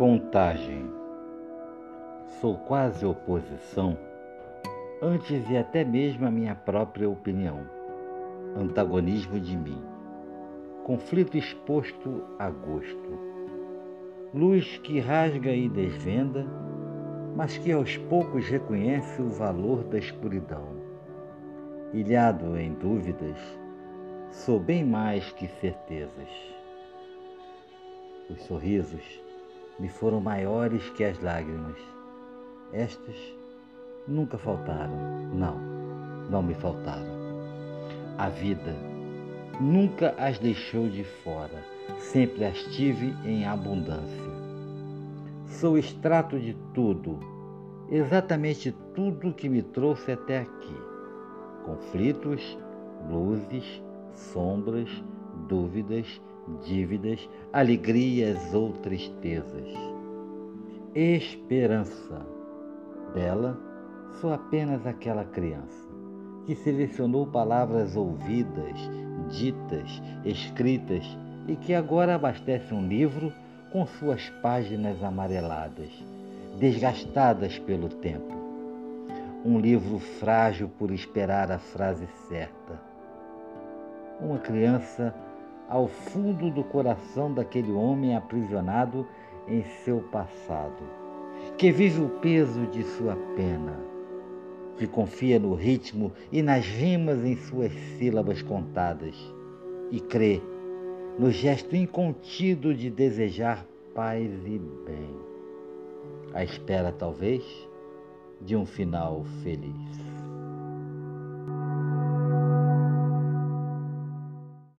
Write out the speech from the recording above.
Contagem. Sou quase oposição, antes e até mesmo a minha própria opinião. Antagonismo de mim. Conflito exposto a gosto. Luz que rasga e desvenda, mas que aos poucos reconhece o valor da escuridão. Ilhado em dúvidas, sou bem mais que certezas. Os sorrisos me foram maiores que as lágrimas. Estas nunca faltaram. Não, não me faltaram. A vida nunca as deixou de fora, sempre as tive em abundância. Sou extrato de tudo, exatamente tudo que me trouxe até aqui: conflitos, luzes, sombras, dúvidas dívidas, alegrias ou tristezas. Esperança. Dela, sou apenas aquela criança que selecionou palavras ouvidas, ditas, escritas e que agora abastece um livro com suas páginas amareladas, desgastadas pelo tempo. Um livro frágil por esperar a frase certa. Uma criança ao fundo do coração daquele homem aprisionado em seu passado, que vive o peso de sua pena, que confia no ritmo e nas rimas em suas sílabas contadas e crê no gesto incontido de desejar paz e bem, à espera talvez de um final feliz.